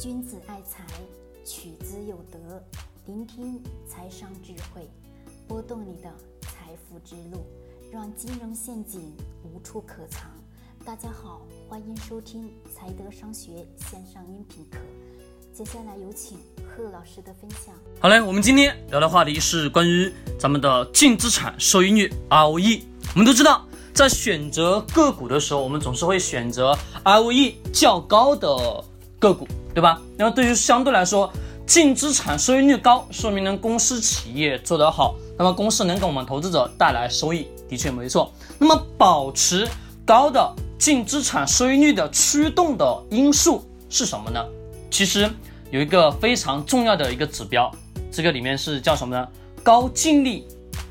君子爱财，取之有德。聆听财商智慧，拨动你的财富之路，让金融陷阱无处可藏。大家好，欢迎收听财德商学线上音频课。接下来有请贺老师的分享。好嘞，我们今天聊的话题是关于咱们的净资产收益率 ROE。我们都知道，在选择个股的时候，我们总是会选择 ROE 较高的个股，对吧？那么对于相对来说，净资产收益率高，说明呢公司企业做得好，那么公司能给我们投资者带来收益，的确没错。那么保持高的净资产收益率的驱动的因素是什么呢？其实有一个非常重要的一个指标，这个里面是叫什么呢？高净利，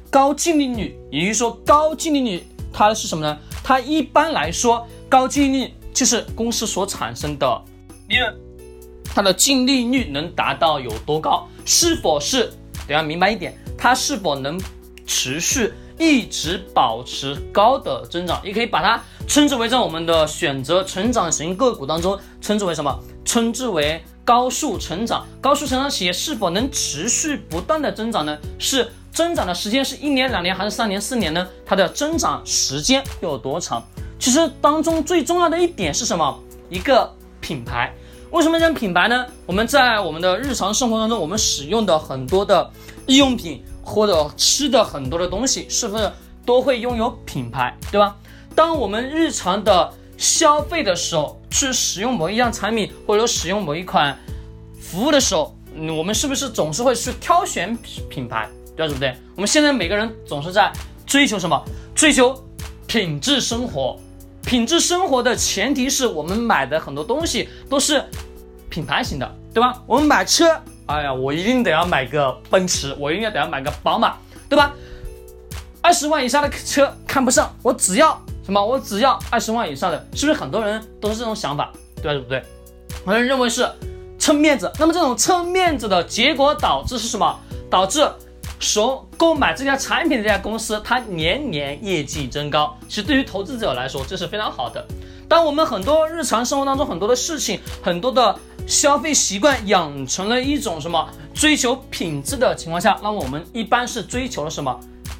高净利率，也就是说高净利率它是什么呢？它一般来说，高净利率就是公司所产生的利润，它的净利率能达到有多高？是否是？得要明白一点，它是否能持续一直保持高的增长？也可以把它称之为在我们的选择成长型个股当中，称之为什么？称之为高速成长，高速成长企业是否能持续不断的增长呢？是增长的时间是一年、两年还是三年、四年呢？它的增长时间有多长？其实当中最重要的一点是什么？一个品牌。为什么讲品牌呢？我们在我们的日常生活当中，我们使用的很多的日用品或者吃的很多的东西，是不是都会拥有品牌，对吧？当我们日常的消费的时候，去使用某一样产品或者使用某一款服务的时候，嗯我们是不是总是会去挑选品品牌，对不对？我们现在每个人总是在追求什么？追求品质生活。品质生活的前提是我们买的很多东西都是品牌型的，对吧？我们买车，哎呀，我一定得要买个奔驰，我一定要得要买个宝马，对吧？二十万以下的车看不上，我只要什么？我只要二十万以上的，是不是很多人都是这种想法，对？对不对？很多人认为是撑面子，那么这种撑面子的结果导致是什么？导致所购买这家产品的这家公司，它年年业绩增高。其实对于投资者来说，这是非常好的。当我们很多日常生活当中很多的事情，很多的消费习惯养成了一种什么追求品质的情况下，那么我们一般是追求了什么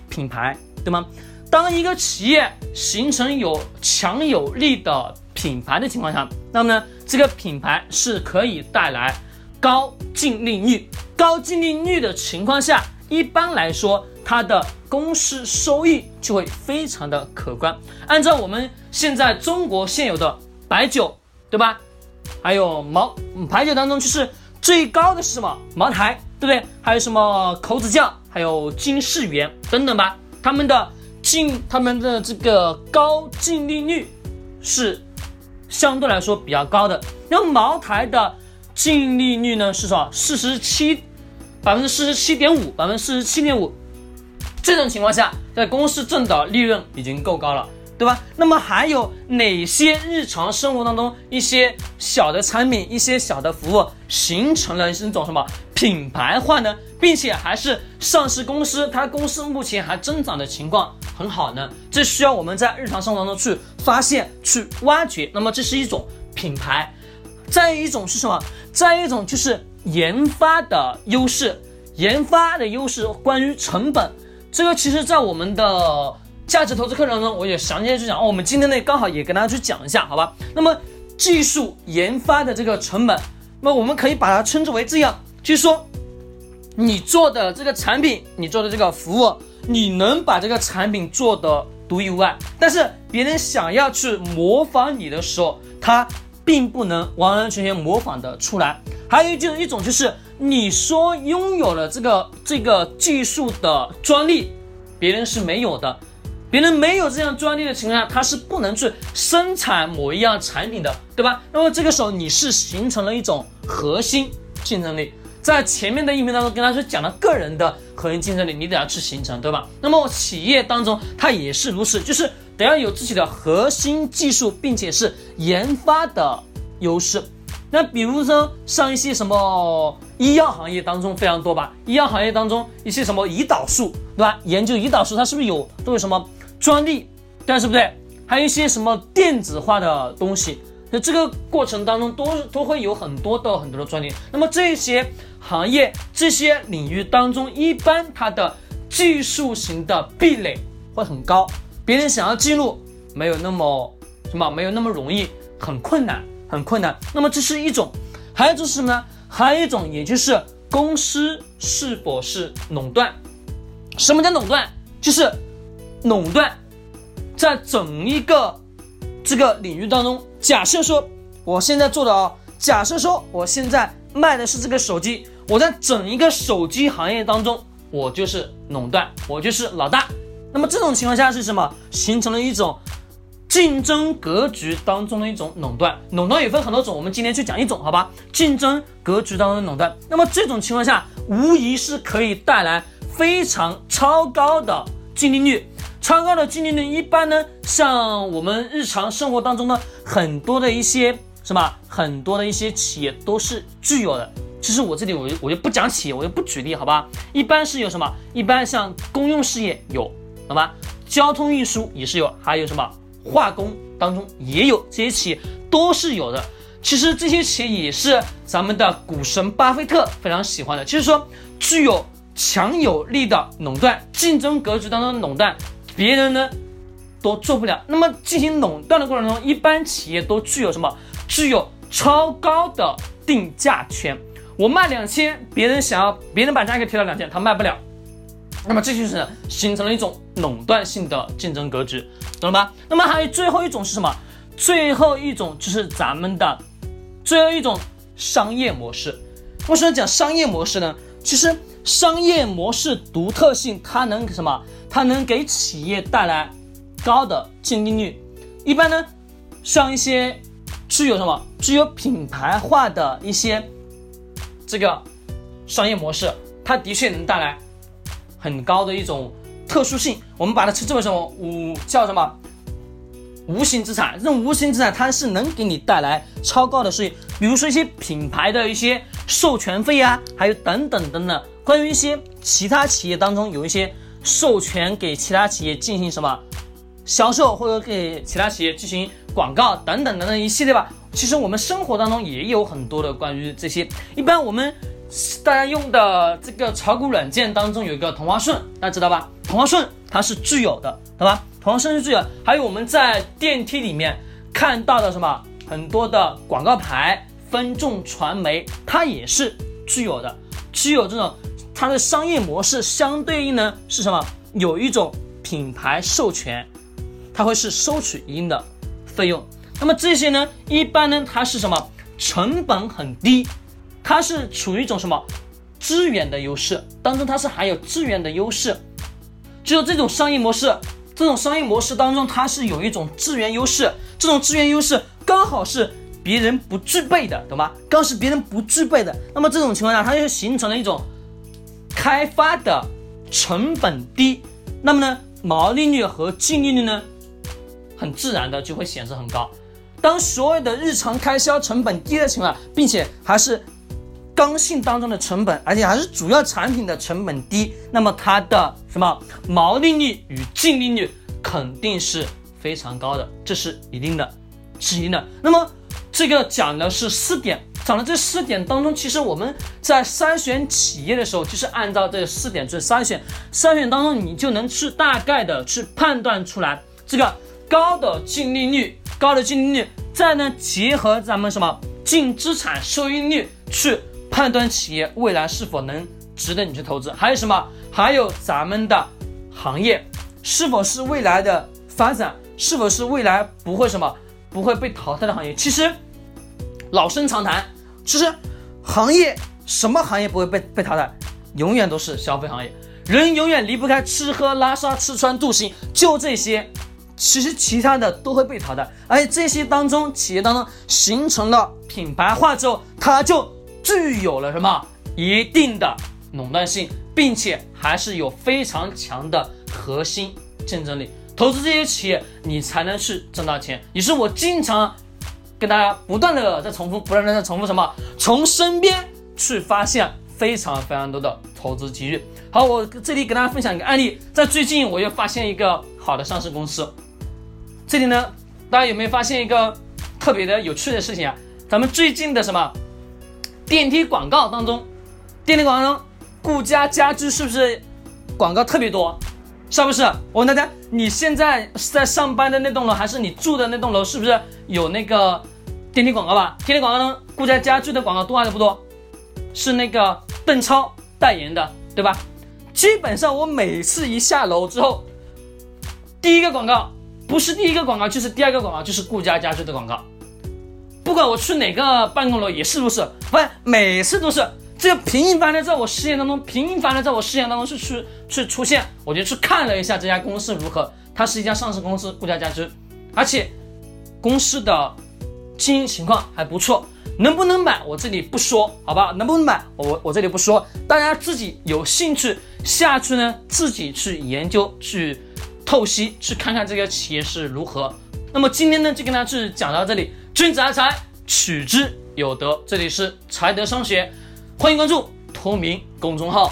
品牌，对吗？当一个企业形成有强有力的品牌的情况下，那么呢，这个品牌是可以带来高净利率。高净利率的情况下，一般来说，它的公司收益就会非常的可观。按照我们现在中国现有的白酒，对吧？还有茅嗯白酒当中，就是最高的是什么？茅台，对不对？还有什么口子窖，还有金世元等等吧。他们的净，他们的这个高净利率是相对来说比较高的。然后茅台的净利率呢是多少？四十七，百分之四十七点五，百分之四十七点五。这种情况下，在公司挣的利润已经够高了，对吧？那么还有哪些日常生活当中一些小的产品、一些小的服务形成了一种什么品牌化呢？并且还是上市公司，它公司目前还增长的情况很好呢？这需要我们在日常生活当中去发现、去挖掘。那么这是一种品牌。再一种是什么？再一种就是研发的优势，研发的优势关于成本。这个其实，在我们的价值投资课程中，我也详细去讲。哦，我们今天呢，刚好也跟大家去讲一下，好吧？那么技术研发的这个成本，那么我们可以把它称之为这样，就是说，你做的这个产品，你做的这个服务，你能把这个产品做的独一无二，但是别人想要去模仿你的时候，他并不能完完全全模仿的出来。还有就是一种就是。你说拥有了这个这个技术的专利，别人是没有的，别人没有这样专利的情况下，他是不能去生产某一样产品的，对吧？那么这个时候你是形成了一种核心竞争力，在前面的音频当中跟大家讲了个人的核心竞争力，你得要去形成，对吧？那么企业当中它也是如此，就是得要有自己的核心技术，并且是研发的优势。那比如说像一些什么医药行业当中非常多吧，医药行业当中一些什么胰岛素，对吧？研究胰岛素它是不是有都有什么专利，对，是不对？还有一些什么电子化的东西，那这个过程当中都都会有很多的很多的专利。那么这些行业、这些领域当中，一般它的技术型的壁垒会很高，别人想要进入没有那么什么，没有那么容易，很困难，很困难。那么这是一种，还有一种是什么呢？还有一种，也就是公司是否是垄断。什么叫垄断？就是垄断在整一个这个领域当中。假设说我现在做的啊，假设说我现在卖的是这个手机，我在整一个手机行业当中，我就是垄断，我就是老大。那么这种情况下是什么？形成了一种竞争格局当中的一种垄断。垄断也分很多种，我们今天去讲一种，好吧？竞争格局当中的垄断。那么这种情况下，无疑是可以带来。非常超高的净利率，超高的净利率一般呢，像我们日常生活当中呢，很多的一些什么，很多的一些企业都是具有的。其实我这里我我就不讲企业，我就不举例，好吧？一般是有什么？一般像公用事业有，好吧？交通运输也是有，还有什么化工当中也有，这些企业都是有的。其实这些企业也是咱们的股神巴菲特非常喜欢的，就是说具有。强有力的垄断竞争格局当中的垄断，别人呢都做不了。那么进行垄断的过程中，一般企业都具有什么？具有超高的定价权。我卖两千，别人想要别人把价格提到两千，他卖不了。那么这就是形成了一种垄断性的竞争格局，懂了吗？那么还有最后一种是什么？最后一种就是咱们的最后一种商业模式。为什么讲商业模式呢？其实。商业模式独特性，它能什么？它能给企业带来高的净利率。一般呢，像一些具有什么、具有品牌化的一些这个商业模式，它的确能带来很高的一种特殊性。我们把它称之为什么？五叫什么？无形资产。这种无形资产，它是能给你带来超高的收益。比如说一些品牌的一些授权费啊，还有等等等等。关于一些其他企业当中有一些授权给其他企业进行什么销售，或者给其他企业进行广告等等等等一系列吧。其实我们生活当中也有很多的关于这些。一般我们大家用的这个炒股软件当中有一个同花顺，大家知道吧？同花顺它是具有的，对吧？同花顺是具有。还有我们在电梯里面看到的什么很多的广告牌，分众传媒它也是具有的，具有这种。它的商业模式相对应呢是什么？有一种品牌授权，它会是收取一定的费用。那么这些呢，一般呢它是什么？成本很低，它是处于一种什么资源的优势当中，它是含有资源的优势。只有这种商业模式，这种商业模式当中，它是有一种资源优势，这种资源优势刚好是别人不具备的，懂吗？刚是别人不具备的。那么这种情况下，它就形成了一种。开发的成本低，那么呢，毛利率和净利率呢，很自然的就会显示很高。当所有的日常开销成本低的情况，并且还是刚性当中的成本，而且还是主要产品的成本低，那么它的什么毛利率与净利率肯定是非常高的，这是一定的，是一定的。那么这个讲的是四点。讲的这四点当中，其实我们在筛选企业的时候，就是按照这四点去筛选。筛选当中，你就能去大概的去判断出来这个高的净利率，高的净利率，再呢结合咱们什么净资产收益率去判断企业未来是否能值得你去投资。还有什么？还有咱们的行业是否是未来的发展，是否是未来不会什么不会被淘汰的行业？其实老生常谈。其实，行业什么行业不会被被淘汰？永远都是消费行业，人永远离不开吃喝拉撒吃穿住行，就这些。其实其他的都会被淘汰，而这些当中，企业当中形成了品牌化之后，它就具有了什么一定的垄断性，并且还是有非常强的核心竞争力。投资这些企业，你才能去挣到钱。也是我经常。跟大家不断的在重复，不断的在重复什么？从身边去发现非常非常多的投资机遇。好，我这里给大家分享一个案例，在最近我又发现一个好的上市公司。这里呢，大家有没有发现一个特别的有趣的事情啊，咱们最近的什么电梯广告当中，电梯广告中顾家家居是不是广告特别多？是不是？我问大家，你现在是在上班的那栋楼，还是你住的那栋楼，是不是有那个电梯广告吧？电梯广告中顾家家居的广告多还是不多？是那个邓超代言的，对吧？基本上我每次一下楼之后，第一个广告不是第一个广告，就是第二个广告，就是顾家家居的广告。不管我去哪个办公楼也是如此，不是每次都是。这个频繁的在我视线当中，频繁的在我视线当中是去去出现，我就去看了一下这家公司如何。它是一家上市公司，顾家家居，而且公司的经营情况还不错。能不能买，我这里不说，好吧？能不能买，我我这里不说，大家自己有兴趣下去呢，自己去研究、去透析、去看看这个企业是如何。那么今天呢，就跟大家去讲到这里。君子爱财，取之有德。这里是财德商学。欢迎关注同名公众号。